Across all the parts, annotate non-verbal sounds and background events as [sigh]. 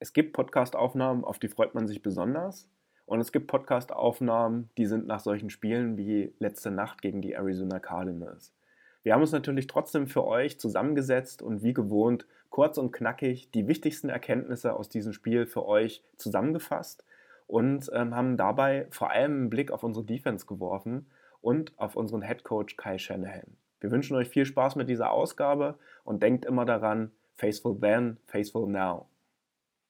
es gibt Podcast-Aufnahmen, auf die freut man sich besonders. Und es gibt Podcast-Aufnahmen, die sind nach solchen Spielen wie letzte Nacht gegen die Arizona Cardinals. Wir haben uns natürlich trotzdem für euch zusammengesetzt und wie gewohnt kurz und knackig die wichtigsten Erkenntnisse aus diesem Spiel für euch zusammengefasst und ähm, haben dabei vor allem einen Blick auf unsere Defense geworfen und auf unseren Head Coach Kai Shanahan. Wir wünschen euch viel Spaß mit dieser Ausgabe und denkt immer daran, faithful then, faithful now.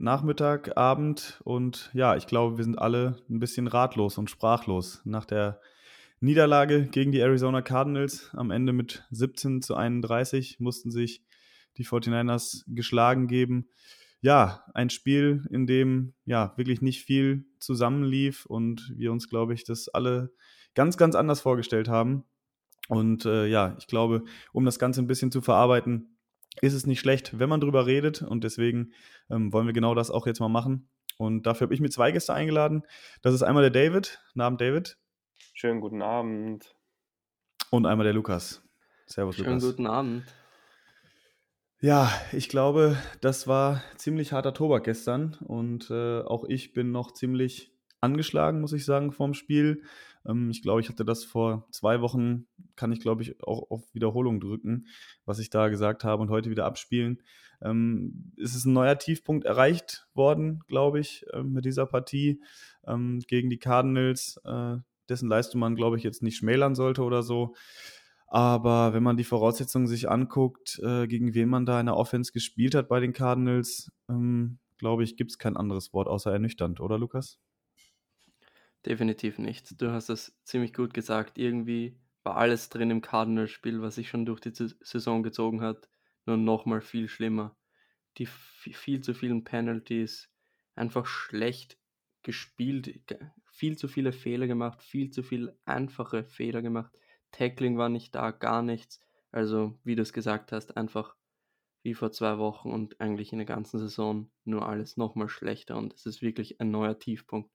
Nachmittag, Abend und ja, ich glaube, wir sind alle ein bisschen ratlos und sprachlos nach der Niederlage gegen die Arizona Cardinals. Am Ende mit 17 zu 31 mussten sich die 49ers geschlagen geben. Ja, ein Spiel, in dem ja wirklich nicht viel zusammenlief und wir uns, glaube ich, das alle ganz, ganz anders vorgestellt haben. Und äh, ja, ich glaube, um das Ganze ein bisschen zu verarbeiten, ist es nicht schlecht, wenn man drüber redet. Und deswegen ähm, wollen wir genau das auch jetzt mal machen. Und dafür habe ich mir zwei Gäste eingeladen. Das ist einmal der David. Guten Abend, David. Schönen guten Abend. Und einmal der Lukas. Servus, Schönen Lukas. guten Abend. Ja, ich glaube, das war ziemlich harter Tobak gestern. Und äh, auch ich bin noch ziemlich angeschlagen, muss ich sagen, vorm Spiel. Ähm, ich glaube, ich hatte das vor zwei Wochen, kann ich glaube ich auch auf Wiederholung drücken, was ich da gesagt habe und heute wieder abspielen. Ähm, es ist ein neuer Tiefpunkt erreicht worden, glaube ich, äh, mit dieser Partie ähm, gegen die Cardinals, äh, dessen Leistung man, glaube ich, jetzt nicht schmälern sollte oder so. Aber wenn man die Voraussetzungen sich anguckt, äh, gegen wen man da in der Offense gespielt hat bei den Cardinals, ähm, glaube ich, gibt es kein anderes Wort außer ernüchternd, oder Lukas? Definitiv nicht. Du hast es ziemlich gut gesagt. Irgendwie war alles drin im Cardinals-Spiel, was sich schon durch die Saison gezogen hat, nur nochmal viel schlimmer. Die viel zu vielen Penalties, einfach schlecht gespielt, viel zu viele Fehler gemacht, viel zu viele einfache Fehler gemacht. Tackling war nicht da, gar nichts. Also, wie du es gesagt hast, einfach wie vor zwei Wochen und eigentlich in der ganzen Saison nur alles nochmal schlechter und es ist wirklich ein neuer Tiefpunkt.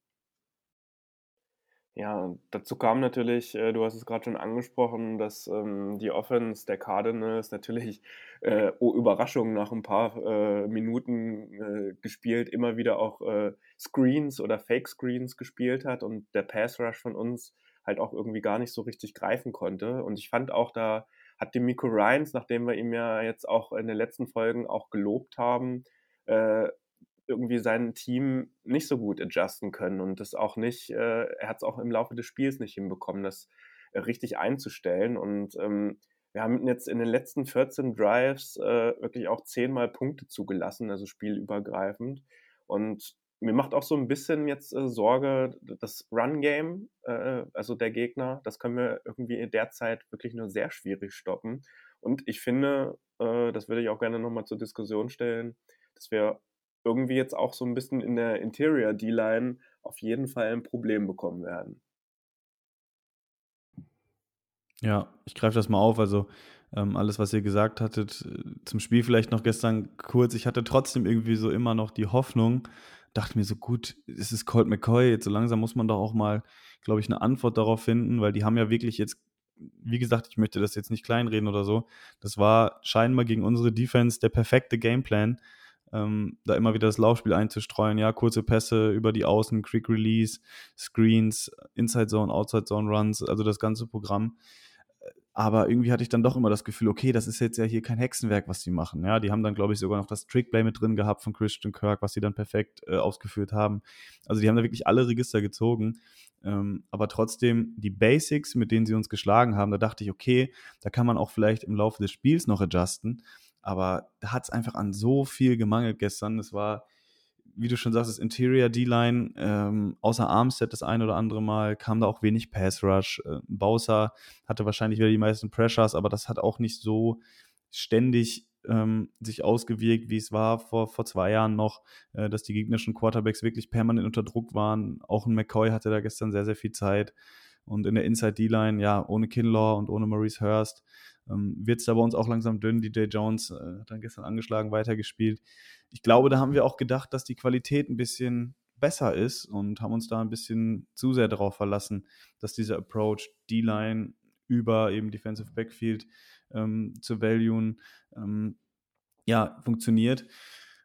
Ja, dazu kam natürlich, äh, du hast es gerade schon angesprochen, dass ähm, die Offense der Cardinals natürlich, äh, oh Überraschung, nach ein paar äh, Minuten äh, gespielt, immer wieder auch äh, Screens oder Fake Screens gespielt hat und der Pass Rush von uns halt auch irgendwie gar nicht so richtig greifen konnte. Und ich fand auch, da hat die Miko Ryans, nachdem wir ihm ja jetzt auch in den letzten Folgen auch gelobt haben, äh, irgendwie sein Team nicht so gut adjusten können und das auch nicht, äh, er hat es auch im Laufe des Spiels nicht hinbekommen, das richtig einzustellen. Und ähm, wir haben jetzt in den letzten 14 Drives äh, wirklich auch zehnmal Punkte zugelassen, also spielübergreifend. Und mir macht auch so ein bisschen jetzt äh, Sorge, das Run-Game, äh, also der Gegner, das können wir irgendwie derzeit wirklich nur sehr schwierig stoppen. Und ich finde, äh, das würde ich auch gerne nochmal zur Diskussion stellen, dass wir irgendwie jetzt auch so ein bisschen in der Interior D-Line auf jeden Fall ein Problem bekommen werden. Ja, ich greife das mal auf. Also ähm, alles, was ihr gesagt hattet, äh, zum Spiel vielleicht noch gestern kurz. Ich hatte trotzdem irgendwie so immer noch die Hoffnung, dachte mir so, gut, es ist Colt McCoy, jetzt so langsam muss man doch auch mal, glaube ich, eine Antwort darauf finden, weil die haben ja wirklich jetzt, wie gesagt, ich möchte das jetzt nicht kleinreden oder so, das war scheinbar gegen unsere Defense der perfekte Gameplan ähm, da immer wieder das Laufspiel einzustreuen, ja, kurze Pässe über die Außen, Quick Release, Screens, Inside Zone, Outside Zone Runs, also das ganze Programm. Aber irgendwie hatte ich dann doch immer das Gefühl, okay, das ist jetzt ja hier kein Hexenwerk, was die machen. Ja, die haben dann, glaube ich, sogar noch das Trickplay mit drin gehabt von Christian Kirk, was sie dann perfekt äh, ausgeführt haben. Also die haben da wirklich alle Register gezogen. Ähm, aber trotzdem, die Basics, mit denen sie uns geschlagen haben, da dachte ich, okay, da kann man auch vielleicht im Laufe des Spiels noch adjusten. Aber da hat es einfach an so viel gemangelt gestern. Es war, wie du schon sagst, das Interior D-Line, ähm, außer Armstead das ein oder andere Mal, kam da auch wenig Pass Rush. Äh, Bowser hatte wahrscheinlich wieder die meisten Pressures, aber das hat auch nicht so ständig ähm, sich ausgewirkt, wie es war vor, vor zwei Jahren noch, äh, dass die gegnerischen Quarterbacks wirklich permanent unter Druck waren. Auch ein McCoy hatte da gestern sehr, sehr viel Zeit. Und in der Inside D-Line, ja, ohne Kinlaw und ohne Maurice Hurst, ähm, wird es da bei uns auch langsam dünn. DJ Jones äh, hat dann gestern angeschlagen, weitergespielt. Ich glaube, da haben wir auch gedacht, dass die Qualität ein bisschen besser ist und haben uns da ein bisschen zu sehr darauf verlassen, dass dieser Approach D-Line über eben Defensive Backfield ähm, zu valuen, ähm, ja, funktioniert.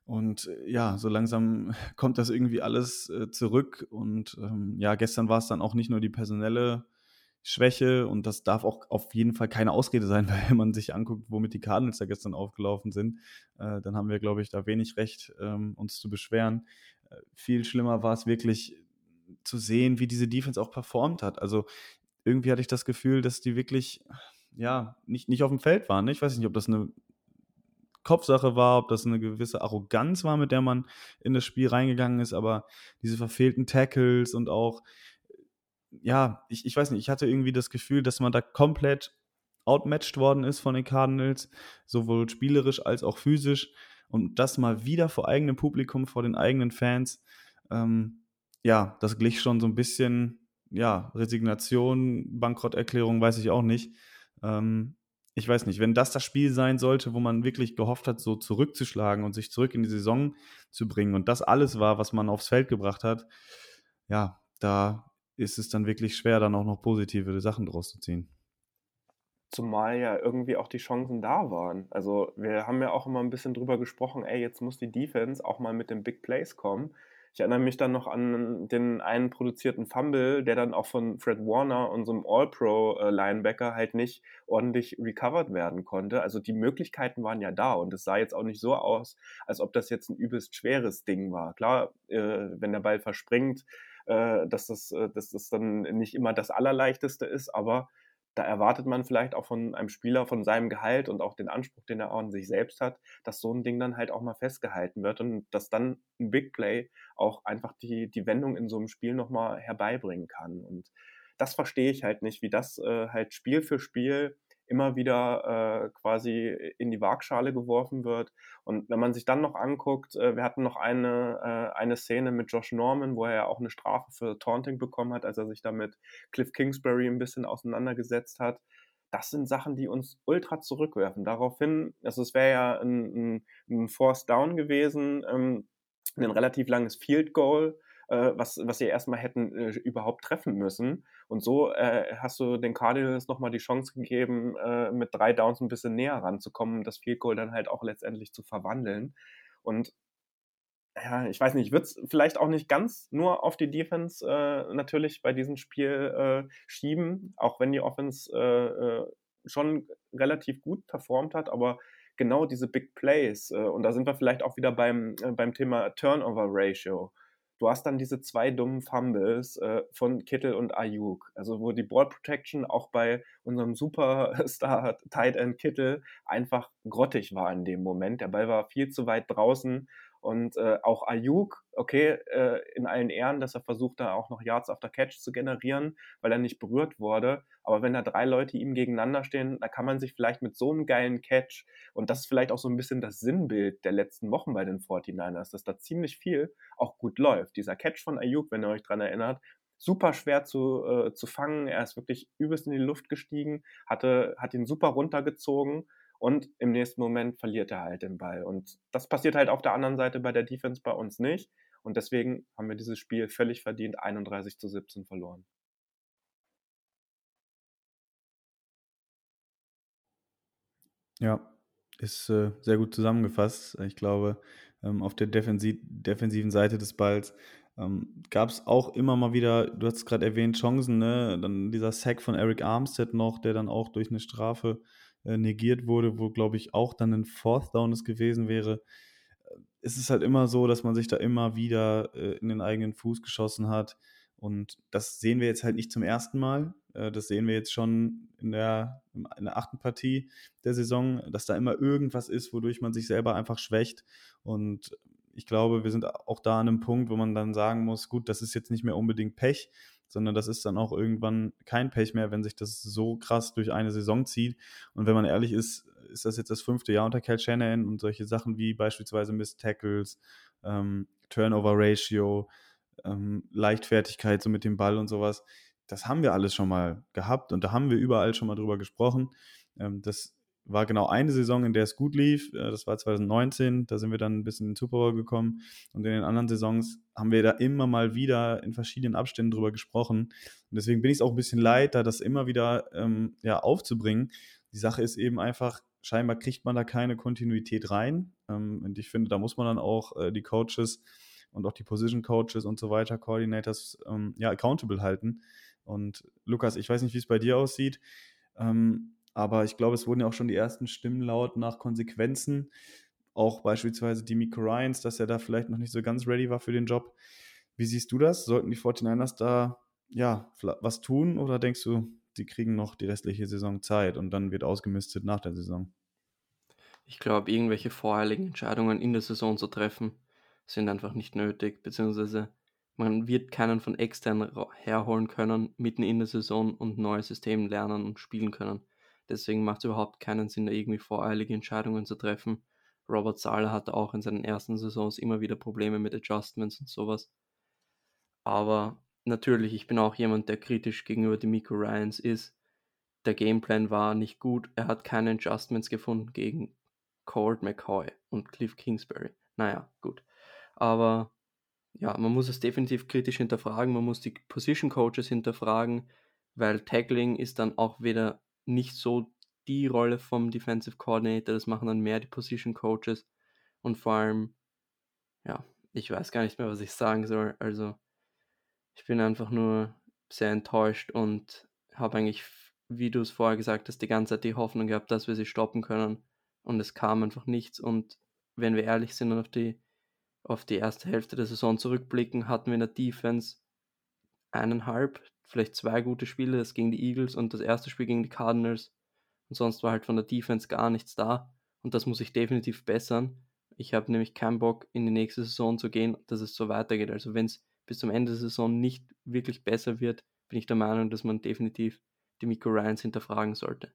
Und äh, ja, so langsam kommt das irgendwie alles äh, zurück. Und ähm, ja, gestern war es dann auch nicht nur die personelle Schwäche und das darf auch auf jeden Fall keine Ausrede sein, [laughs] weil wenn man sich anguckt, womit die Cardinals da gestern aufgelaufen sind, äh, dann haben wir, glaube ich, da wenig Recht, ähm, uns zu beschweren. Äh, viel schlimmer war es wirklich zu sehen, wie diese Defense auch performt hat. Also irgendwie hatte ich das Gefühl, dass die wirklich ja nicht, nicht auf dem Feld waren. Ich weiß nicht, ob das eine Kopfsache war, ob das eine gewisse Arroganz war, mit der man in das Spiel reingegangen ist, aber diese verfehlten Tackles und auch, ja, ich, ich weiß nicht, ich hatte irgendwie das Gefühl, dass man da komplett outmatched worden ist von den Cardinals, sowohl spielerisch als auch physisch und das mal wieder vor eigenem Publikum, vor den eigenen Fans, ähm, ja, das glich schon so ein bisschen, ja, Resignation, Bankrotterklärung, weiß ich auch nicht. Ähm, ich weiß nicht, wenn das das Spiel sein sollte, wo man wirklich gehofft hat, so zurückzuschlagen und sich zurück in die Saison zu bringen und das alles war, was man aufs Feld gebracht hat, ja, da ist es dann wirklich schwer, dann auch noch positive Sachen draus zu ziehen. Zumal ja irgendwie auch die Chancen da waren. Also wir haben ja auch immer ein bisschen drüber gesprochen, ey, jetzt muss die Defense auch mal mit den Big Plays kommen. Ich erinnere mich dann noch an den einen produzierten Fumble, der dann auch von Fred Warner, unserem All-Pro-Linebacker, halt nicht ordentlich recovered werden konnte. Also die Möglichkeiten waren ja da und es sah jetzt auch nicht so aus, als ob das jetzt ein übelst schweres Ding war. Klar, äh, wenn der Ball verspringt, äh, dass, das, äh, dass das dann nicht immer das Allerleichteste ist, aber da erwartet man vielleicht auch von einem Spieler von seinem Gehalt und auch den Anspruch, den er auch an sich selbst hat, dass so ein Ding dann halt auch mal festgehalten wird und dass dann ein Big Play auch einfach die, die Wendung in so einem Spiel nochmal herbeibringen kann. Und das verstehe ich halt nicht, wie das äh, halt Spiel für Spiel immer wieder äh, quasi in die Waagschale geworfen wird. Und wenn man sich dann noch anguckt, äh, wir hatten noch eine, äh, eine Szene mit Josh Norman, wo er ja auch eine Strafe für Taunting bekommen hat, als er sich da mit Cliff Kingsbury ein bisschen auseinandergesetzt hat. Das sind Sachen, die uns ultra zurückwerfen. Daraufhin, also es wäre ja ein, ein, ein Force Down gewesen, ähm, ein relativ langes Field Goal äh, was, was sie erstmal hätten äh, überhaupt treffen müssen. Und so äh, hast du den Cardinals nochmal die Chance gegeben, äh, mit drei Downs ein bisschen näher ranzukommen, das Field Goal dann halt auch letztendlich zu verwandeln. Und ja, ich weiß nicht, ich würde es vielleicht auch nicht ganz nur auf die Defense äh, natürlich bei diesem Spiel äh, schieben, auch wenn die Offense schon relativ gut performt hat, aber genau diese Big Plays, und da sind wir vielleicht auch wieder beim, beim Thema Turnover Ratio du hast dann diese zwei dummen Fumbles äh, von Kittel und Ayuk. Also wo die Ball Protection auch bei unserem Superstar Tight End Kittel einfach grottig war in dem Moment. Der Ball war viel zu weit draußen und äh, auch Ayuk, okay, äh, in allen Ehren, dass er versucht, da auch noch Yards after Catch zu generieren, weil er nicht berührt wurde. Aber wenn da drei Leute ihm gegeneinander stehen, da kann man sich vielleicht mit so einem geilen Catch, und das ist vielleicht auch so ein bisschen das Sinnbild der letzten Wochen bei den 49ers, dass da ziemlich viel auch gut läuft. Dieser Catch von Ayuk, wenn ihr euch dran erinnert, super schwer zu, äh, zu fangen. Er ist wirklich übelst in die Luft gestiegen, hatte, hat ihn super runtergezogen und im nächsten Moment verliert er halt den Ball. Und das passiert halt auf der anderen Seite bei der Defense bei uns nicht. Und deswegen haben wir dieses Spiel völlig verdient 31 zu 17 verloren. Ja, ist äh, sehr gut zusammengefasst. Ich glaube, ähm, auf der defensiv defensiven Seite des Balls ähm, gab es auch immer mal wieder, du hast es gerade erwähnt, Chancen, ne? Dann dieser Sack von Eric Armstead noch, der dann auch durch eine Strafe äh, negiert wurde, wo, glaube ich, auch dann ein Fourth Down es gewesen wäre. Es ist halt immer so, dass man sich da immer wieder äh, in den eigenen Fuß geschossen hat. Und das sehen wir jetzt halt nicht zum ersten Mal. Äh, das sehen wir jetzt schon in der, in der achten Partie der Saison, dass da immer irgendwas ist, wodurch man sich selber einfach schwächt. Und ich glaube, wir sind auch da an einem Punkt, wo man dann sagen muss, gut, das ist jetzt nicht mehr unbedingt Pech, sondern das ist dann auch irgendwann kein Pech mehr, wenn sich das so krass durch eine Saison zieht. Und wenn man ehrlich ist, ist das jetzt das fünfte Jahr unter Cal Shannon und solche Sachen wie beispielsweise Miss Tackles, ähm, Turnover Ratio, ähm, Leichtfertigkeit so mit dem Ball und sowas. Das haben wir alles schon mal gehabt und da haben wir überall schon mal drüber gesprochen. Ähm, das war genau eine Saison, in der es gut lief. Äh, das war 2019. Da sind wir dann ein bisschen in den Super Bowl gekommen. Und in den anderen Saisons haben wir da immer mal wieder in verschiedenen Abständen drüber gesprochen. Und deswegen bin ich es auch ein bisschen leid, da das immer wieder ähm, ja, aufzubringen. Die Sache ist eben einfach, scheinbar kriegt man da keine Kontinuität rein. Ähm, und ich finde, da muss man dann auch äh, die Coaches und auch die Position Coaches und so weiter, Coordinators, ähm, ja, accountable halten. Und Lukas, ich weiß nicht, wie es bei dir aussieht. Ähm, aber ich glaube, es wurden ja auch schon die ersten Stimmen laut nach Konsequenzen. Auch beispielsweise Demico Ryans, dass er da vielleicht noch nicht so ganz ready war für den Job. Wie siehst du das? Sollten die 49ers da ja was tun oder denkst du, sie kriegen noch die restliche Saison Zeit und dann wird ausgemistet nach der Saison? Ich glaube, irgendwelche voreiligen Entscheidungen in der Saison zu treffen, sind einfach nicht nötig, beziehungsweise man wird keinen von extern herholen können, mitten in der Saison und neue Systeme lernen und spielen können. Deswegen macht es überhaupt keinen Sinn, da irgendwie voreilige Entscheidungen zu treffen. Robert Sala hatte auch in seinen ersten Saisons immer wieder Probleme mit Adjustments und sowas. Aber natürlich, ich bin auch jemand, der kritisch gegenüber dem Miko Ryans ist. Der Gameplan war nicht gut. Er hat keine Adjustments gefunden gegen Colt McCoy und Cliff Kingsbury. Naja, gut. Aber ja, man muss es definitiv kritisch hinterfragen. Man muss die Position Coaches hinterfragen, weil Tackling ist dann auch wieder nicht so die Rolle vom Defensive Coordinator, das machen dann mehr die Position Coaches. Und vor allem, ja, ich weiß gar nicht mehr, was ich sagen soll. Also, ich bin einfach nur sehr enttäuscht und habe eigentlich, wie du es vorher gesagt hast, die ganze Zeit die Hoffnung gehabt, dass wir sie stoppen können. Und es kam einfach nichts. Und wenn wir ehrlich sind und auf die, auf die erste Hälfte der Saison zurückblicken, hatten wir in der Defense eineinhalb, vielleicht zwei gute Spiele, das gegen die Eagles und das erste Spiel gegen die Cardinals. Und sonst war halt von der Defense gar nichts da. Und das muss ich definitiv bessern. Ich habe nämlich keinen Bock, in die nächste Saison zu gehen, dass es so weitergeht. Also wenn es bis zum Ende der Saison nicht wirklich besser wird, bin ich der Meinung, dass man definitiv die Miko Ryans hinterfragen sollte.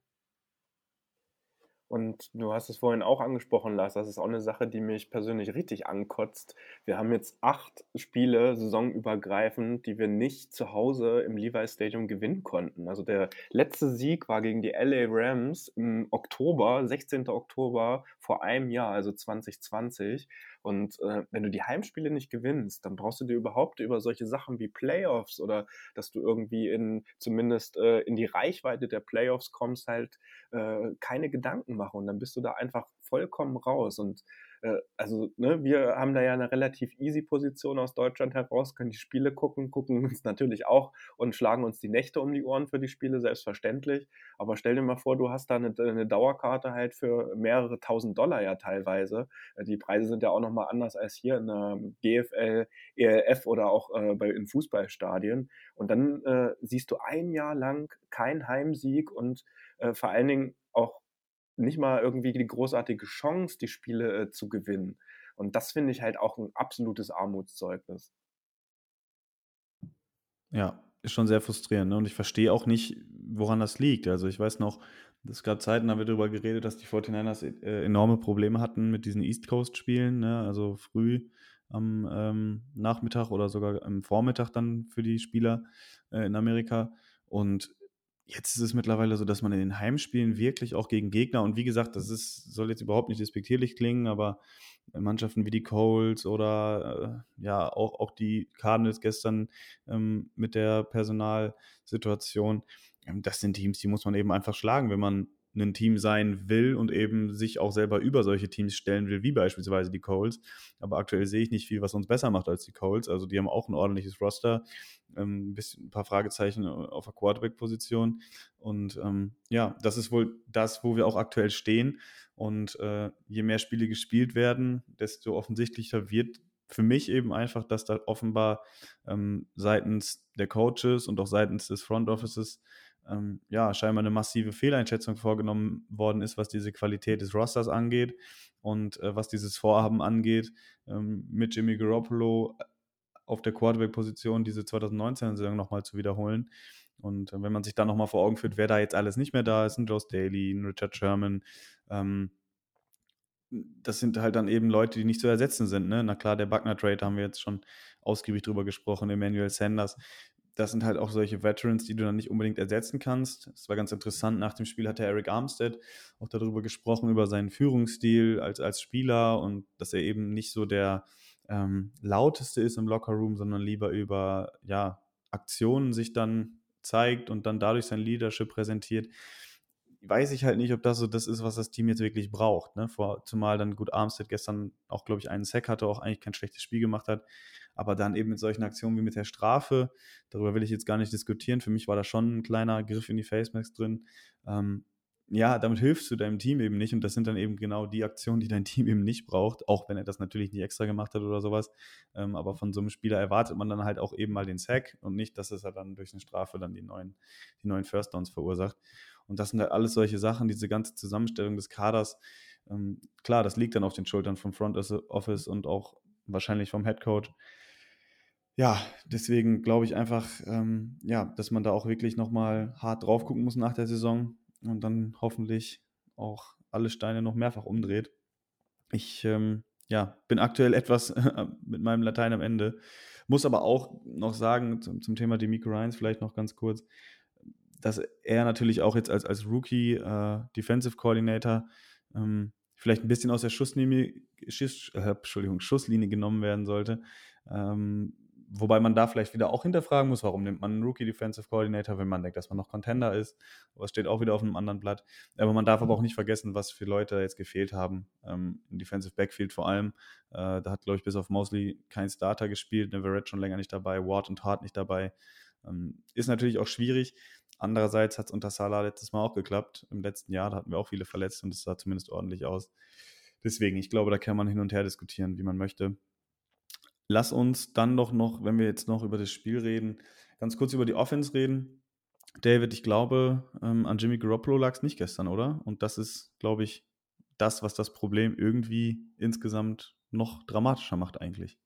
Und du hast es vorhin auch angesprochen, Lars, das ist auch eine Sache, die mich persönlich richtig ankotzt. Wir haben jetzt acht Spiele saisonübergreifend, die wir nicht zu Hause im Levi Stadium gewinnen konnten. Also der letzte Sieg war gegen die LA Rams im Oktober, 16. Oktober vor einem Jahr, also 2020. Und äh, wenn du die Heimspiele nicht gewinnst, dann brauchst du dir überhaupt über solche Sachen wie Playoffs oder dass du irgendwie in zumindest äh, in die Reichweite der Playoffs kommst, halt äh, keine Gedanken machen. Und dann bist du da einfach vollkommen raus. Und äh, also ne, wir haben da ja eine relativ easy Position aus Deutschland heraus, können die Spiele gucken, gucken uns natürlich auch und schlagen uns die Nächte um die Ohren für die Spiele, selbstverständlich. Aber stell dir mal vor, du hast da eine, eine Dauerkarte halt für mehrere tausend Dollar ja teilweise. Äh, die Preise sind ja auch nochmal anders als hier in der GFL, ELF oder auch äh, bei, in Fußballstadien. Und dann äh, siehst du ein Jahr lang kein Heimsieg und äh, vor allen Dingen auch nicht mal irgendwie die großartige Chance, die Spiele äh, zu gewinnen. Und das finde ich halt auch ein absolutes Armutszeugnis. Ja, ist schon sehr frustrierend. Ne? Und ich verstehe auch nicht, woran das liegt. Also ich weiß noch, es gab Zeiten, da haben wir darüber geredet, dass die 49ers äh, enorme Probleme hatten mit diesen East Coast-Spielen, ne? also früh am ähm, Nachmittag oder sogar am Vormittag dann für die Spieler äh, in Amerika. Und Jetzt ist es mittlerweile so, dass man in den Heimspielen wirklich auch gegen Gegner und wie gesagt, das ist, soll jetzt überhaupt nicht despektierlich klingen, aber Mannschaften wie die Colts oder äh, ja auch, auch die Cardinals gestern ähm, mit der Personalsituation, ähm, das sind Teams, die muss man eben einfach schlagen, wenn man ein Team sein will und eben sich auch selber über solche Teams stellen will, wie beispielsweise die Colts. Aber aktuell sehe ich nicht viel, was uns besser macht als die Colts. Also die haben auch ein ordentliches Roster, ähm, ein, bisschen, ein paar Fragezeichen auf der Quarterback-Position. Und ähm, ja, das ist wohl das, wo wir auch aktuell stehen. Und äh, je mehr Spiele gespielt werden, desto offensichtlicher wird für mich eben einfach, dass da offenbar ähm, seitens der Coaches und auch seitens des Front Offices ähm, ja, scheinbar eine massive Fehleinschätzung vorgenommen worden ist, was diese Qualität des Rosters angeht und äh, was dieses Vorhaben angeht, ähm, mit Jimmy Garoppolo auf der Quarterback-Position diese 2019-Saison nochmal zu wiederholen. Und äh, wenn man sich dann nochmal vor Augen führt, wer da jetzt alles nicht mehr da ist, ein Joe Staley, ein Richard Sherman, Ähm, das sind halt dann eben Leute, die nicht zu ersetzen sind. Ne? Na klar, der Buckner-Trade haben wir jetzt schon ausgiebig drüber gesprochen, Emmanuel Sanders. Das sind halt auch solche Veterans, die du dann nicht unbedingt ersetzen kannst. Es war ganz interessant. Nach dem Spiel hatte Eric Armstead auch darüber gesprochen, über seinen Führungsstil als, als Spieler und dass er eben nicht so der ähm, lauteste ist im Lockerroom, sondern lieber über ja, Aktionen sich dann zeigt und dann dadurch sein Leadership präsentiert weiß ich halt nicht, ob das so das ist, was das Team jetzt wirklich braucht. Ne? Vor, zumal dann gut Armstead gestern auch, glaube ich, einen Sack hatte, auch eigentlich kein schlechtes Spiel gemacht hat. Aber dann eben mit solchen Aktionen wie mit der Strafe, darüber will ich jetzt gar nicht diskutieren. Für mich war da schon ein kleiner Griff in die Facemax drin. Ähm, ja, damit hilfst du deinem Team eben nicht. Und das sind dann eben genau die Aktionen, die dein Team eben nicht braucht, auch wenn er das natürlich nicht extra gemacht hat oder sowas. Ähm, aber von so einem Spieler erwartet man dann halt auch eben mal den Sack und nicht, dass es halt dann durch eine Strafe dann die neuen, die neuen First Downs verursacht. Und das sind halt alles solche Sachen, diese ganze Zusammenstellung des Kaders. Ähm, klar, das liegt dann auf den Schultern vom Front Office und auch wahrscheinlich vom Head Coach. Ja, deswegen glaube ich einfach, ähm, ja, dass man da auch wirklich nochmal hart drauf gucken muss nach der Saison und dann hoffentlich auch alle Steine noch mehrfach umdreht. Ich ähm, ja, bin aktuell etwas [laughs] mit meinem Latein am Ende. Muss aber auch noch sagen, zum, zum Thema Demico Ryans vielleicht noch ganz kurz, dass er natürlich auch jetzt als, als Rookie äh, Defensive Coordinator ähm, vielleicht ein bisschen aus der Schusslinie, Schuss, äh, Entschuldigung, Schusslinie genommen werden sollte. Ähm, wobei man da vielleicht wieder auch hinterfragen muss, warum nimmt man einen Rookie Defensive Coordinator, wenn man denkt, dass man noch Contender ist. Aber es steht auch wieder auf einem anderen Blatt. Aber man darf aber auch nicht vergessen, was für Leute jetzt gefehlt haben. Ähm, Im Defensive Backfield vor allem. Äh, da hat, glaube ich, bis auf Mosley kein Starter gespielt. Neverett schon länger nicht dabei. Ward und Hart nicht dabei. Ähm, ist natürlich auch schwierig. Andererseits hat es unter Salah letztes Mal auch geklappt. Im letzten Jahr, hatten wir auch viele verletzt und es sah zumindest ordentlich aus. Deswegen, ich glaube, da kann man hin und her diskutieren, wie man möchte. Lass uns dann doch noch, wenn wir jetzt noch über das Spiel reden, ganz kurz über die Offense reden. David, ich glaube, ähm, an Jimmy Garoppolo lag es nicht gestern, oder? Und das ist, glaube ich, das, was das Problem irgendwie insgesamt noch dramatischer macht eigentlich.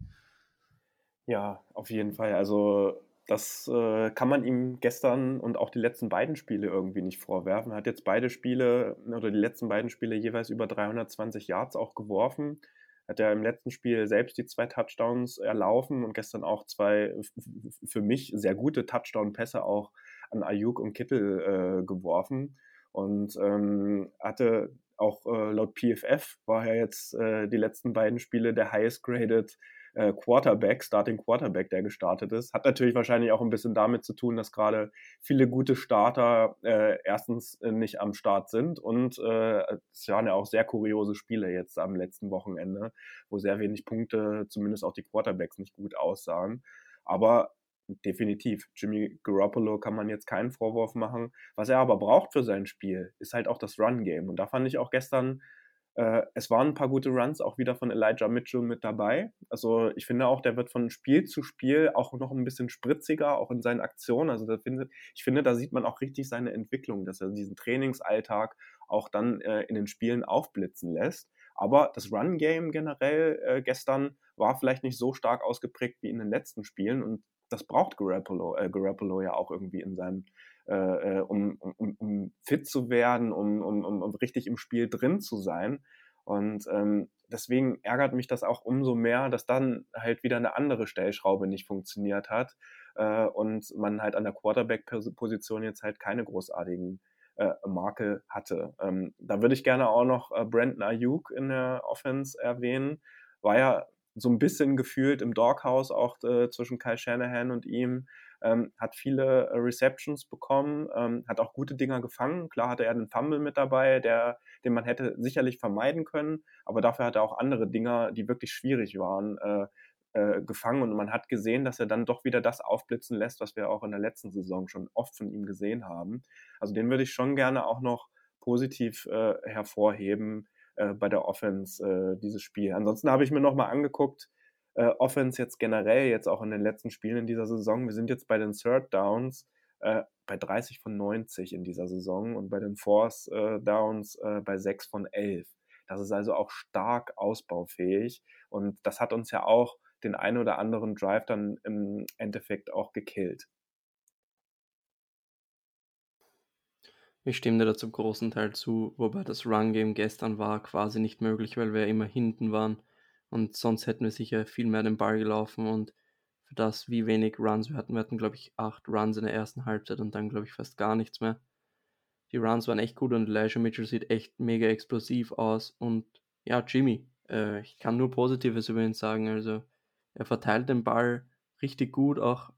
Ja, auf jeden Fall. Also das äh, kann man ihm gestern und auch die letzten beiden Spiele irgendwie nicht vorwerfen. Er hat jetzt beide Spiele oder die letzten beiden Spiele jeweils über 320 Yards auch geworfen. Hat er im letzten Spiel selbst die zwei Touchdowns erlaufen und gestern auch zwei für mich sehr gute Touchdown-Pässe auch an Ayuk und Kittel äh, geworfen. Und ähm, hatte auch äh, laut PFF war er jetzt äh, die letzten beiden Spiele der highest graded äh, Quarterback, Starting Quarterback, der gestartet ist. Hat natürlich wahrscheinlich auch ein bisschen damit zu tun, dass gerade viele gute Starter äh, erstens äh, nicht am Start sind und äh, es waren ja auch sehr kuriose Spiele jetzt am letzten Wochenende, wo sehr wenig Punkte, zumindest auch die Quarterbacks, nicht gut aussahen. Aber definitiv. Jimmy Garoppolo kann man jetzt keinen Vorwurf machen. Was er aber braucht für sein Spiel, ist halt auch das Run-Game. Und da fand ich auch gestern äh, es waren ein paar gute Runs auch wieder von Elijah Mitchell mit dabei. Also ich finde auch, der wird von Spiel zu Spiel auch noch ein bisschen spritziger, auch in seinen Aktionen. Also finde, ich finde, da sieht man auch richtig seine Entwicklung, dass er diesen Trainingsalltag auch dann äh, in den Spielen aufblitzen lässt. Aber das Run-Game generell äh, gestern war vielleicht nicht so stark ausgeprägt wie in den letzten Spielen und das braucht Garoppolo, äh, Garoppolo ja auch irgendwie in seinem äh, um, um, um fit zu werden, um, um, um richtig im Spiel drin zu sein. Und ähm, deswegen ärgert mich das auch umso mehr, dass dann halt wieder eine andere Stellschraube nicht funktioniert hat äh, und man halt an der Quarterback-Position jetzt halt keine großartigen äh, Marke hatte. Ähm, da würde ich gerne auch noch äh, Brandon Ayuk in der Offense erwähnen. War ja so ein bisschen gefühlt im Doghouse auch äh, zwischen Kyle Shanahan und ihm ähm, hat viele äh, Receptions bekommen, ähm, hat auch gute Dinger gefangen. Klar hatte er einen Fumble mit dabei, der, den man hätte sicherlich vermeiden können, aber dafür hat er auch andere Dinger, die wirklich schwierig waren, äh, äh, gefangen und man hat gesehen, dass er dann doch wieder das aufblitzen lässt, was wir auch in der letzten Saison schon oft von ihm gesehen haben. Also den würde ich schon gerne auch noch positiv äh, hervorheben äh, bei der Offense, äh, dieses Spiel. Ansonsten habe ich mir nochmal angeguckt, äh, Offense jetzt generell, jetzt auch in den letzten Spielen in dieser Saison. Wir sind jetzt bei den Third Downs äh, bei 30 von 90 in dieser Saison und bei den Fourth äh, Downs äh, bei 6 von 11. Das ist also auch stark ausbaufähig und das hat uns ja auch den einen oder anderen Drive dann im Endeffekt auch gekillt. Ich stimme dir da zum großen Teil zu, wobei das Run-Game gestern war quasi nicht möglich, weil wir immer hinten waren und sonst hätten wir sicher viel mehr den Ball gelaufen und für das, wie wenig Runs wir hatten, wir hatten glaube ich acht Runs in der ersten Halbzeit und dann glaube ich fast gar nichts mehr. Die Runs waren echt gut und Elijah Mitchell sieht echt mega explosiv aus und ja, Jimmy, äh, ich kann nur Positives über ihn sagen, also er verteilt den Ball richtig gut, auch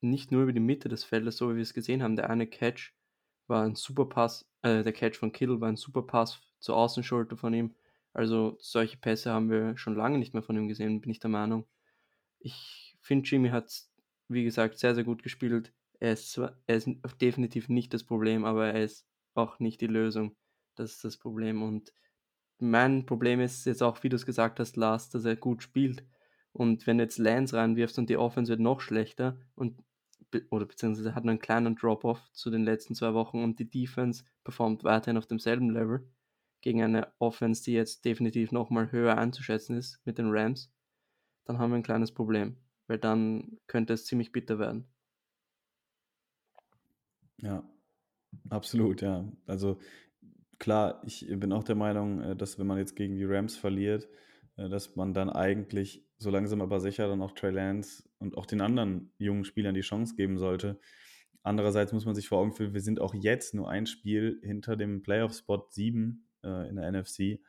nicht nur über die Mitte des Feldes, so wie wir es gesehen haben. Der eine Catch war ein super Pass, äh, der Catch von Kittle war ein super Pass zur Außenschulter von ihm. Also solche Pässe haben wir schon lange nicht mehr von ihm gesehen, bin ich der Meinung. Ich finde, Jimmy hat, wie gesagt, sehr, sehr gut gespielt. Er ist, er ist definitiv nicht das Problem, aber er ist auch nicht die Lösung. Das ist das Problem. Und mein Problem ist jetzt auch, wie du es gesagt hast, Lars, dass er gut spielt. Und wenn du jetzt Lance reinwirfst und die Offense wird noch schlechter und oder beziehungsweise hat einen kleinen Drop-off zu den letzten zwei Wochen und die Defense performt weiterhin auf demselben Level gegen eine Offense, die jetzt definitiv nochmal höher einzuschätzen ist mit den Rams, dann haben wir ein kleines Problem, weil dann könnte es ziemlich bitter werden. Ja, absolut, ja. Also klar, ich bin auch der Meinung, äh, dass wenn man jetzt gegen die Rams verliert, äh, dass man dann eigentlich so langsam aber sicher dann auch Trey Lance und auch den anderen jungen Spielern die Chance geben sollte. Andererseits muss man sich vor Augen führen, wir sind auch jetzt nur ein Spiel hinter dem Playoff-Spot 7 äh, in der NFC.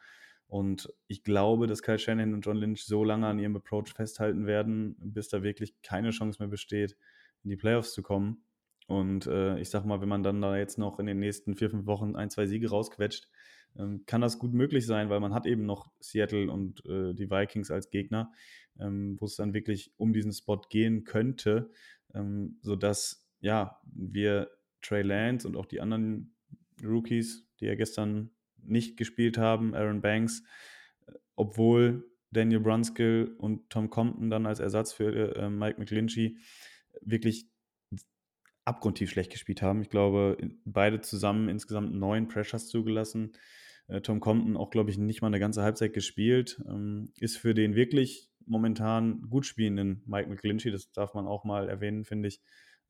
Und ich glaube, dass Kyle Shanahan und John Lynch so lange an ihrem Approach festhalten werden, bis da wirklich keine Chance mehr besteht, in die Playoffs zu kommen. Und äh, ich sag mal, wenn man dann da jetzt noch in den nächsten vier, fünf Wochen ein, zwei Siege rausquetscht, ähm, kann das gut möglich sein, weil man hat eben noch Seattle und äh, die Vikings als Gegner, ähm, wo es dann wirklich um diesen Spot gehen könnte, ähm, sodass ja, wir Trey Lance und auch die anderen Rookies, die ja gestern nicht gespielt haben, Aaron Banks, obwohl Daniel Brunskill und Tom Compton dann als Ersatz für äh, Mike McGlinchey wirklich abgrundtief schlecht gespielt haben. Ich glaube, beide zusammen insgesamt neun Pressures zugelassen. Äh, Tom Compton auch, glaube ich, nicht mal eine ganze Halbzeit gespielt. Ähm, ist für den wirklich momentan gut spielenden Mike McGlinchey, das darf man auch mal erwähnen, finde ich,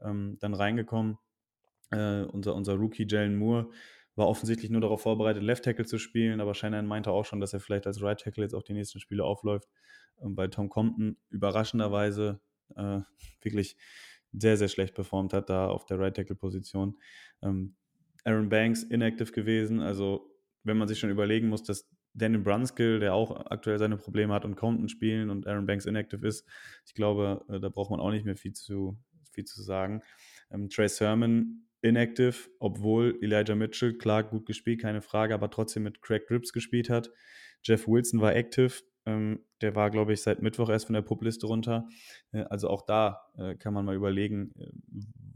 ähm, dann reingekommen. Äh, unser, unser Rookie Jalen Moore war offensichtlich nur darauf vorbereitet, Left Tackle zu spielen, aber Shanahan meinte auch schon, dass er vielleicht als Right Tackle jetzt auch die nächsten Spiele aufläuft. Ähm, weil Tom Compton überraschenderweise äh, [laughs] wirklich sehr, sehr schlecht performt hat, da auf der Right Tackle-Position. Ähm, Aaron Banks inactive gewesen, also wenn man sich schon überlegen muss, dass Daniel Brunskill, der auch aktuell seine Probleme hat und Compton spielen und Aaron Banks inactive ist, ich glaube, äh, da braucht man auch nicht mehr viel zu, viel zu sagen. Ähm, Trey Sermon inactive, obwohl Elijah Mitchell, klar, gut gespielt, keine Frage, aber trotzdem mit Craig Grips gespielt hat. Jeff Wilson war active, ähm, der war, glaube ich, seit Mittwoch erst von der Publiste runter. Äh, also auch da äh, kann man mal überlegen, äh,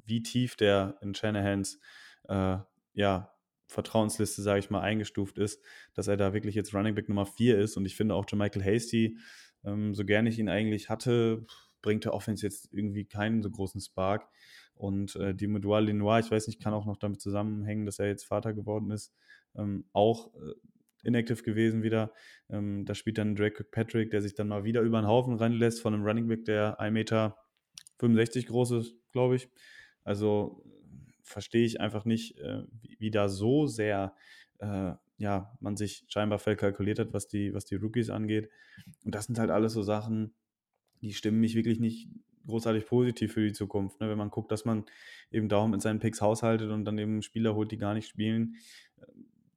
wie tief der in Shanahans äh, ja, Vertrauensliste, sage ich mal, eingestuft ist, dass er da wirklich jetzt Running Back Nummer 4 ist. Und ich finde auch Michael Hasty, ähm, so gerne ich ihn eigentlich hatte, bringt der Offense jetzt irgendwie keinen so großen Spark. Und äh, die Modual Lenoir, ich weiß nicht, kann auch noch damit zusammenhängen, dass er jetzt Vater geworden ist, ähm, auch äh, inactive gewesen wieder. Ähm, da spielt dann Drake Patrick, der sich dann mal wieder über den Haufen reinlässt von einem Running Back, der 1,65 Meter groß ist, glaube ich. Also verstehe ich einfach nicht, äh, wie, wie, da so sehr äh, ja, man sich scheinbar kalkuliert hat, was die, was die Rookies angeht. Und das sind halt alles so Sachen, die stimmen mich wirklich nicht großartig positiv für die Zukunft. Ne? Wenn man guckt, dass man eben darum mit seinen Picks haushaltet und dann eben Spieler holt, die gar nicht spielen, äh,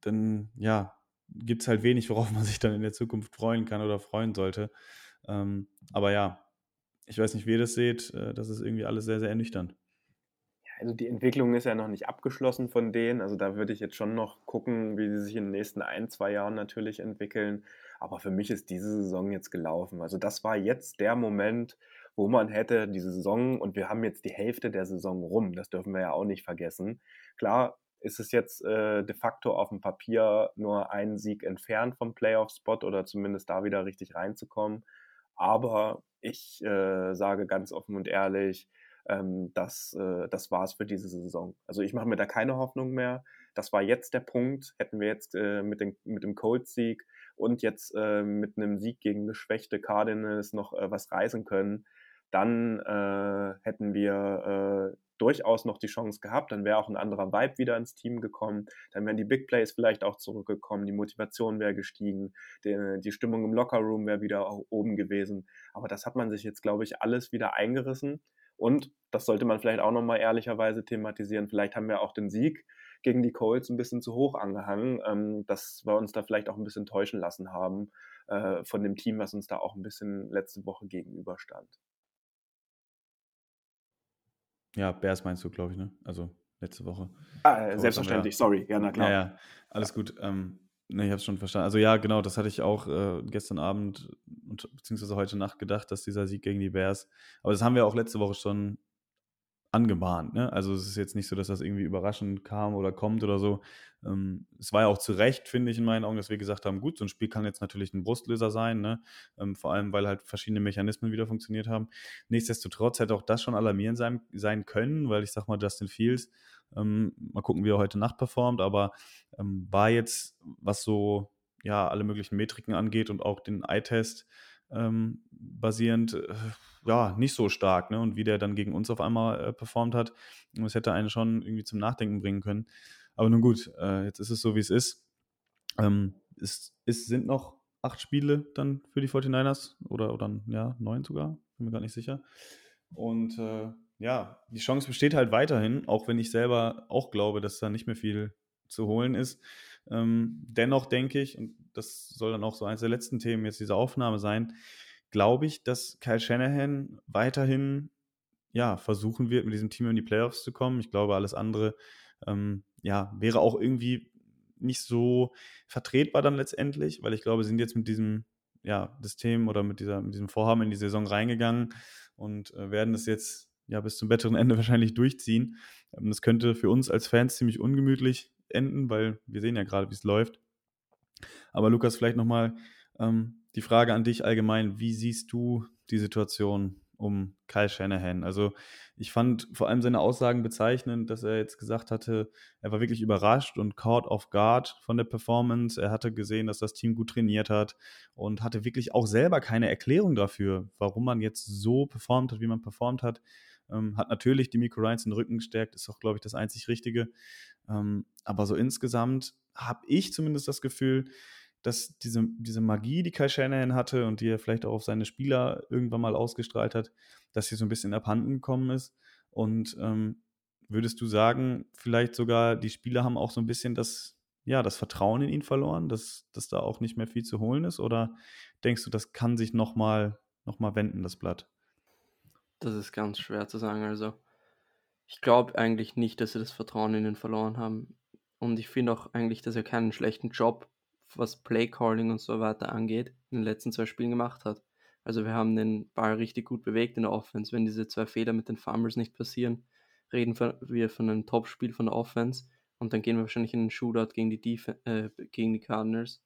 dann ja, gibt es halt wenig, worauf [laughs] man sich dann in der Zukunft freuen kann oder freuen sollte. Ähm, aber ja, ich weiß nicht, wie ihr das seht. Äh, das ist irgendwie alles sehr, sehr ernüchternd. Also die Entwicklung ist ja noch nicht abgeschlossen von denen. Also da würde ich jetzt schon noch gucken, wie sie sich in den nächsten ein, zwei Jahren natürlich entwickeln. Aber für mich ist diese Saison jetzt gelaufen. Also das war jetzt der Moment, wo man hätte diese Saison, und wir haben jetzt die Hälfte der Saison rum, das dürfen wir ja auch nicht vergessen. Klar, ist es jetzt äh, de facto auf dem Papier nur einen Sieg entfernt vom Playoff-Spot oder zumindest da wieder richtig reinzukommen. Aber ich äh, sage ganz offen und ehrlich, ähm, das, äh, das war es für diese Saison. Also ich mache mir da keine Hoffnung mehr. Das war jetzt der Punkt. Hätten wir jetzt äh, mit, dem, mit dem Colts-Sieg und jetzt äh, mit einem Sieg gegen geschwächte Cardinals noch äh, was reißen können, dann äh, hätten wir durchaus noch die Chance gehabt. Dann wäre auch ein anderer Vibe wieder ins Team gekommen. Dann wären die Big Plays vielleicht auch zurückgekommen. Die Motivation wäre gestiegen. Die, die Stimmung im Lockerroom wäre wieder oben gewesen. Aber das hat man sich jetzt, glaube ich, alles wieder eingerissen. Und das sollte man vielleicht auch nochmal ehrlicherweise thematisieren. Vielleicht haben wir auch den Sieg gegen die Colts ein bisschen zu hoch angehangen, ähm, dass wir uns da vielleicht auch ein bisschen täuschen lassen haben äh, von dem Team, was uns da auch ein bisschen letzte Woche gegenüberstand. Ja, Bears meinst du, glaube ich, ne? Also letzte Woche. Ah, äh, selbstverständlich, ja. sorry, ja, na klar. Ja, ja, alles gut. Ähm, ne, ich habe es schon verstanden. Also ja, genau, das hatte ich auch äh, gestern Abend und beziehungsweise heute Nacht gedacht, dass dieser Sieg gegen die Bears, aber das haben wir auch letzte Woche schon angebahnt. Ne? Also es ist jetzt nicht so, dass das irgendwie überraschend kam oder kommt oder so. Ähm, es war ja auch zu Recht, finde ich in meinen Augen, dass wir gesagt haben, gut, so ein Spiel kann jetzt natürlich ein Brustlöser sein, ne? Ähm, vor allem, weil halt verschiedene Mechanismen wieder funktioniert haben. Nichtsdestotrotz hätte auch das schon alarmierend sein, sein können, weil ich sag mal, Justin Fields, ähm, mal gucken, wie er heute Nacht performt, aber ähm, war jetzt, was so ja alle möglichen Metriken angeht und auch den Eye-Test ähm, basierend, äh, ja, nicht so stark. Ne? Und wie der dann gegen uns auf einmal äh, performt hat, das hätte einen schon irgendwie zum Nachdenken bringen können. Aber nun gut, äh, jetzt ist es so, wie es ist. Ähm, es, es sind noch acht Spiele dann für die 49ers oder, oder ja, neun sogar, bin mir gar nicht sicher. Und äh, ja, die Chance besteht halt weiterhin, auch wenn ich selber auch glaube, dass da nicht mehr viel zu holen ist. Ähm, dennoch denke ich, und das soll dann auch so eines der letzten Themen jetzt dieser Aufnahme sein, glaube ich, dass Kyle Shanahan weiterhin ja, versuchen wird, mit diesem Team in die Playoffs zu kommen. Ich glaube, alles andere ähm, ja, wäre auch irgendwie nicht so vertretbar dann letztendlich, weil ich glaube, sie sind jetzt mit diesem ja, System oder mit, dieser, mit diesem Vorhaben in die Saison reingegangen und äh, werden es jetzt ja bis zum besseren Ende [laughs] wahrscheinlich durchziehen. Ähm, das könnte für uns als Fans ziemlich ungemütlich enden, weil wir sehen ja gerade, wie es läuft. Aber Lukas, vielleicht nochmal ähm, die Frage an dich allgemein. Wie siehst du die Situation um Kyle Shanahan? Also ich fand vor allem seine Aussagen bezeichnend, dass er jetzt gesagt hatte, er war wirklich überrascht und caught off guard von der Performance. Er hatte gesehen, dass das Team gut trainiert hat und hatte wirklich auch selber keine Erklärung dafür, warum man jetzt so performt hat, wie man performt hat. Ähm, hat natürlich die Miko Ryans den Rücken gestärkt, ist auch, glaube ich, das einzig Richtige. Ähm, aber so insgesamt habe ich zumindest das Gefühl, dass diese, diese Magie, die Kai Shanahan hatte und die er vielleicht auch auf seine Spieler irgendwann mal ausgestrahlt hat, dass sie so ein bisschen abhanden gekommen ist. Und ähm, würdest du sagen, vielleicht sogar die Spieler haben auch so ein bisschen das, ja, das Vertrauen in ihn verloren, dass, dass da auch nicht mehr viel zu holen ist? Oder denkst du, das kann sich nochmal noch mal wenden, das Blatt? Das ist ganz schwer zu sagen. Also, ich glaube eigentlich nicht, dass sie das Vertrauen in ihn verloren haben. Und ich finde auch eigentlich, dass er keinen schlechten Job, was Playcalling und so weiter angeht, in den letzten zwei Spielen gemacht hat. Also wir haben den Ball richtig gut bewegt in der Offense. Wenn diese zwei Fehler mit den Fumbles nicht passieren, reden wir von einem Top-Spiel von der Offense und dann gehen wir wahrscheinlich in einen Shootout gegen die, Def äh, gegen die Cardinals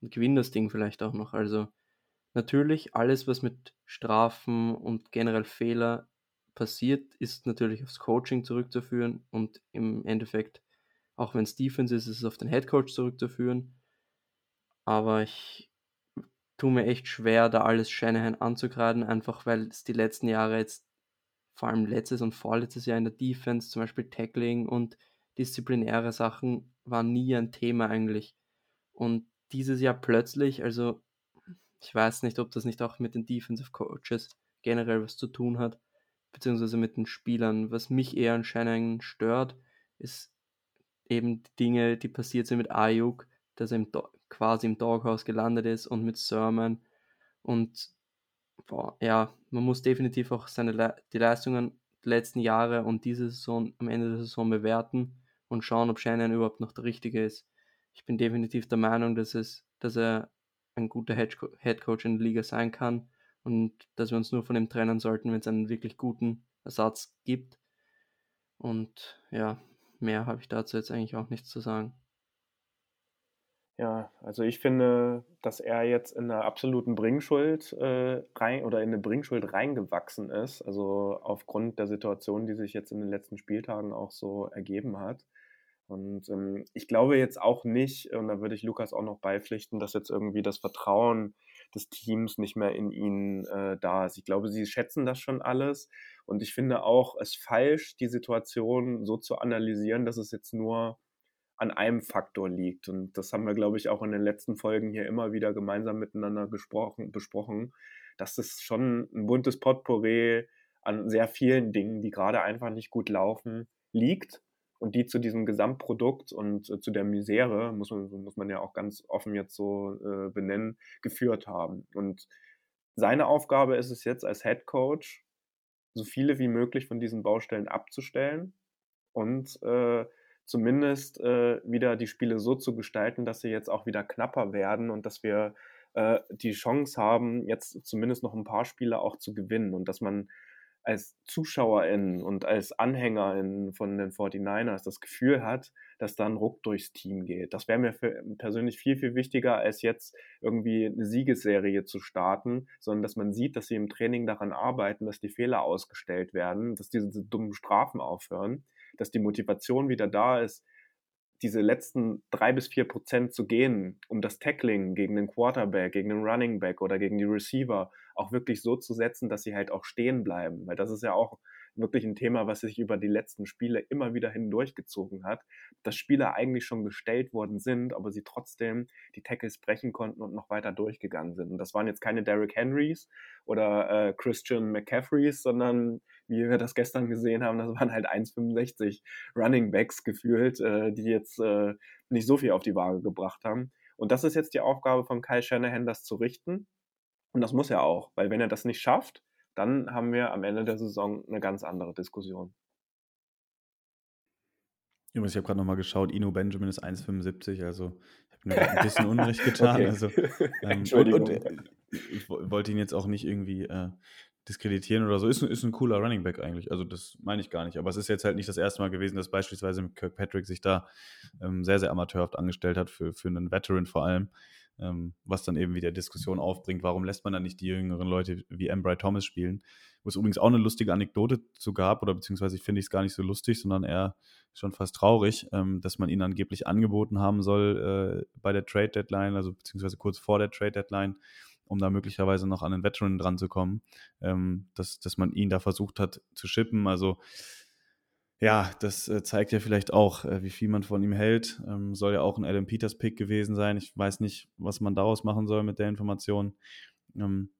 und gewinnen das Ding vielleicht auch noch. Also natürlich alles, was mit Strafen und generell Fehler passiert, ist natürlich aufs Coaching zurückzuführen und im Endeffekt, auch wenn es Defense ist, ist es auf den Head Coach zurückzuführen. Aber ich tue mir echt schwer, da alles Shanahan anzugreifen, einfach weil es die letzten Jahre jetzt, vor allem letztes und vorletztes Jahr in der Defense, zum Beispiel Tackling und disziplinäre Sachen, waren nie ein Thema eigentlich. Und dieses Jahr plötzlich, also ich weiß nicht, ob das nicht auch mit den Defensive Coaches generell was zu tun hat, beziehungsweise mit den Spielern. Was mich eher anscheinend stört, ist eben die Dinge, die passiert sind mit Ayuk, dass er im quasi im Doghouse gelandet ist und mit Sermon. Und boah, ja, man muss definitiv auch seine Le die Leistungen der letzten Jahre und diese Saison am Ende der Saison bewerten und schauen, ob Shannon überhaupt noch der Richtige ist. Ich bin definitiv der Meinung, dass es, dass er ein guter Head Coach in der Liga sein kann und dass wir uns nur von ihm trennen sollten, wenn es einen wirklich guten Ersatz gibt. Und ja, mehr habe ich dazu jetzt eigentlich auch nichts zu sagen. Ja, also ich finde, dass er jetzt in einer absoluten Bringschuld äh, rein oder in eine Bringschuld reingewachsen ist, also aufgrund der Situation, die sich jetzt in den letzten Spieltagen auch so ergeben hat. Und ähm, ich glaube jetzt auch nicht, und da würde ich Lukas auch noch beipflichten, dass jetzt irgendwie das Vertrauen des Teams nicht mehr in ihnen äh, da ist. Ich glaube, sie schätzen das schon alles. Und ich finde auch es falsch, die Situation so zu analysieren, dass es jetzt nur an einem Faktor liegt. Und das haben wir, glaube ich, auch in den letzten Folgen hier immer wieder gemeinsam miteinander gesprochen, besprochen, dass es schon ein buntes Potpourri an sehr vielen Dingen, die gerade einfach nicht gut laufen, liegt und die zu diesem Gesamtprodukt und äh, zu der Misere, muss man, muss man ja auch ganz offen jetzt so äh, benennen, geführt haben. Und seine Aufgabe ist es jetzt als Head Coach, so viele wie möglich von diesen Baustellen abzustellen und äh, zumindest äh, wieder die Spiele so zu gestalten, dass sie jetzt auch wieder knapper werden und dass wir äh, die Chance haben, jetzt zumindest noch ein paar Spiele auch zu gewinnen und dass man als Zuschauerin und als Anhängerin von den 49ers das Gefühl hat, dass da ein Ruck durchs Team geht. Das wäre mir persönlich viel, viel wichtiger, als jetzt irgendwie eine Siegesserie zu starten, sondern dass man sieht, dass sie im Training daran arbeiten, dass die Fehler ausgestellt werden, dass diese dummen Strafen aufhören, dass die Motivation wieder da ist, diese letzten drei bis vier Prozent zu gehen, um das Tackling gegen den Quarterback, gegen den Running Back oder gegen die Receiver auch wirklich so zu setzen, dass sie halt auch stehen bleiben. Weil das ist ja auch wirklich ein Thema, was sich über die letzten Spiele immer wieder hindurchgezogen hat, dass Spieler eigentlich schon gestellt worden sind, aber sie trotzdem die Tackles brechen konnten und noch weiter durchgegangen sind. Und das waren jetzt keine Derrick Henrys oder äh, Christian McCaffreys, sondern wie wir das gestern gesehen haben, das waren halt 1,65 Running Backs gefühlt, äh, die jetzt äh, nicht so viel auf die Waage gebracht haben. Und das ist jetzt die Aufgabe von Kyle Shanahan, das zu richten. Und das muss er auch, weil wenn er das nicht schafft, dann haben wir am Ende der Saison eine ganz andere Diskussion. Übrigens, ich habe gerade nochmal geschaut, Ino Benjamin ist 1,75, also ich habe mir ein [laughs] bisschen Unrecht getan. okay. also, [laughs] ähm, Entschuldigung. Und, und, äh, ich wollte ihn jetzt auch nicht irgendwie äh, diskreditieren oder so. Ist, ist ein cooler Running Back eigentlich, also das meine ich gar nicht. Aber es ist jetzt halt nicht das erste Mal gewesen, dass beispielsweise Kirkpatrick sich da ähm, sehr, sehr amateurhaft angestellt hat, für, für einen Veteran vor allem ähm, was dann eben wieder Diskussion aufbringt, warum lässt man dann nicht die jüngeren Leute wie Embry Thomas spielen, wo es übrigens auch eine lustige Anekdote zu gab, oder beziehungsweise finde ich es gar nicht so lustig, sondern eher schon fast traurig, ähm, dass man ihn angeblich angeboten haben soll äh, bei der Trade Deadline, also beziehungsweise kurz vor der Trade Deadline, um da möglicherweise noch an einen Veteran dran zu kommen, ähm, dass, dass man ihn da versucht hat zu shippen, also ja, das äh, zeigt ja vielleicht auch, äh, wie viel man von ihm hält. Ähm, soll ja auch ein Adam Peters Pick gewesen sein. Ich weiß nicht, was man daraus machen soll mit der Information. Ähm,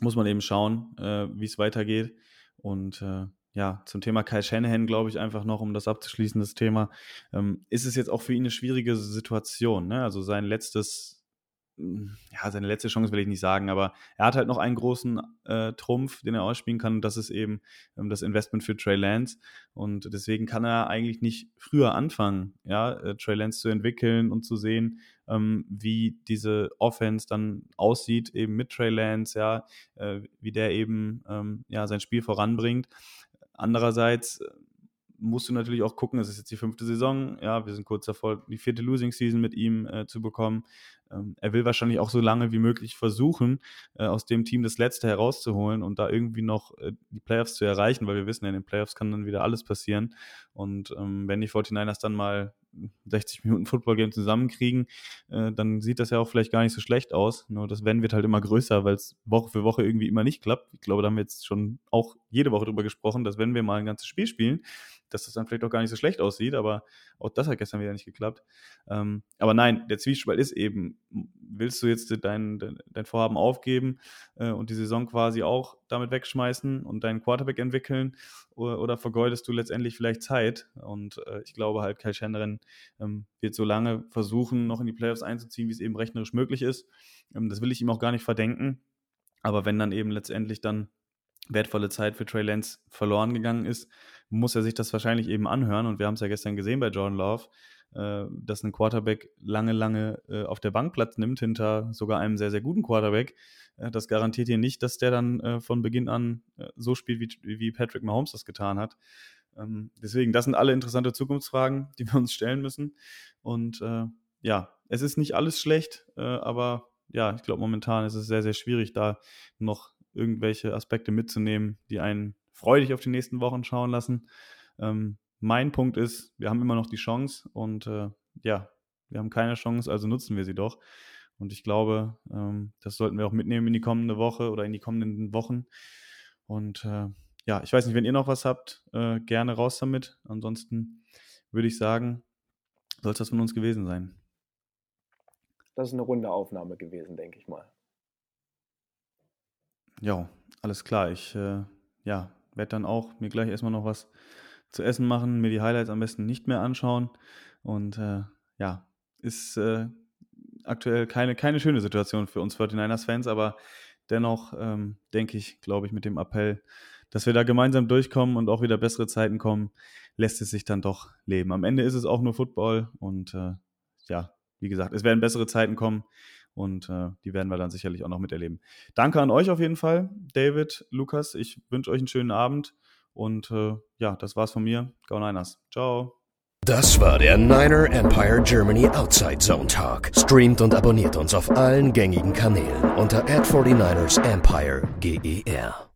muss man eben schauen, äh, wie es weitergeht. Und äh, ja, zum Thema Kai Shanahan glaube ich einfach noch, um das abzuschließen, das Thema, ähm, ist es jetzt auch für ihn eine schwierige Situation. Ne? Also sein letztes ja, seine letzte Chance will ich nicht sagen, aber er hat halt noch einen großen äh, Trumpf, den er ausspielen kann, und das ist eben ähm, das Investment für Trey Lance. Und deswegen kann er eigentlich nicht früher anfangen, ja, äh, Trey Lance zu entwickeln und zu sehen, ähm, wie diese Offense dann aussieht, eben mit Trey Lance, ja, äh, wie der eben ähm, ja, sein Spiel voranbringt. Andererseits musst du natürlich auch gucken, es ist jetzt die fünfte Saison, ja, wir sind kurz davor, die vierte Losing Season mit ihm äh, zu bekommen. Ähm, er will wahrscheinlich auch so lange wie möglich versuchen, äh, aus dem Team das Letzte herauszuholen und da irgendwie noch äh, die Playoffs zu erreichen, weil wir wissen in den Playoffs kann dann wieder alles passieren. Und ähm, wenn die 49ers dann mal 60 Minuten Football-Game zusammenkriegen, äh, dann sieht das ja auch vielleicht gar nicht so schlecht aus. Nur das Wenn wird halt immer größer, weil es Woche für Woche irgendwie immer nicht klappt. Ich glaube, da haben wir jetzt schon auch jede Woche drüber gesprochen, dass wenn wir mal ein ganzes Spiel spielen, dass das dann vielleicht auch gar nicht so schlecht aussieht, aber auch das hat gestern wieder nicht geklappt. Ähm, aber nein, der Zwiespalt ist eben, willst du jetzt dein, dein, dein Vorhaben aufgeben äh, und die Saison quasi auch damit wegschmeißen und deinen Quarterback entwickeln oder, oder vergeudest du letztendlich vielleicht Zeit? Und äh, ich glaube halt, Kai Schenderin ähm, wird so lange versuchen, noch in die Playoffs einzuziehen, wie es eben rechnerisch möglich ist. Ähm, das will ich ihm auch gar nicht verdenken. Aber wenn dann eben letztendlich dann wertvolle Zeit für Trey Lance verloren gegangen ist, muss er sich das wahrscheinlich eben anhören. Und wir haben es ja gestern gesehen bei Jordan Love, äh, dass ein Quarterback lange, lange äh, auf der Bank Platz nimmt, hinter sogar einem sehr, sehr guten Quarterback. Äh, das garantiert hier nicht, dass der dann äh, von Beginn an äh, so spielt, wie, wie Patrick Mahomes das getan hat. Ähm, deswegen, das sind alle interessante Zukunftsfragen, die wir uns stellen müssen. Und äh, ja, es ist nicht alles schlecht, aber ja, ich glaube, momentan ist es sehr, sehr schwierig, da noch irgendwelche Aspekte mitzunehmen, die einen freudig auf die nächsten Wochen schauen lassen. Ähm, mein Punkt ist, wir haben immer noch die Chance und äh, ja, wir haben keine Chance, also nutzen wir sie doch. Und ich glaube, ähm, das sollten wir auch mitnehmen in die kommende Woche oder in die kommenden Wochen. Und äh, ja, ich weiß nicht, wenn ihr noch was habt, äh, gerne raus damit. Ansonsten würde ich sagen, soll es das von uns gewesen sein. Das ist eine runde Aufnahme gewesen, denke ich mal. Ja, alles klar. Ich äh, ja, werde dann auch mir gleich erstmal noch was zu essen machen, mir die Highlights am besten nicht mehr anschauen. Und äh, ja, ist äh, aktuell keine, keine schöne Situation für uns 49ers-Fans, aber dennoch ähm, denke ich, glaube ich, mit dem Appell, dass wir da gemeinsam durchkommen und auch wieder bessere Zeiten kommen, lässt es sich dann doch leben. Am Ende ist es auch nur Football und äh, ja, wie gesagt, es werden bessere Zeiten kommen und äh, die werden wir dann sicherlich auch noch miterleben. Danke an euch auf jeden Fall, David, Lukas. Ich wünsche euch einen schönen Abend und äh, ja, das war's von mir. Go Niners. Ciao. Das war der Niner Empire Germany Outside Zone Talk. Streamt und abonniert uns auf allen gängigen Kanälen unter ad 49 ersempireger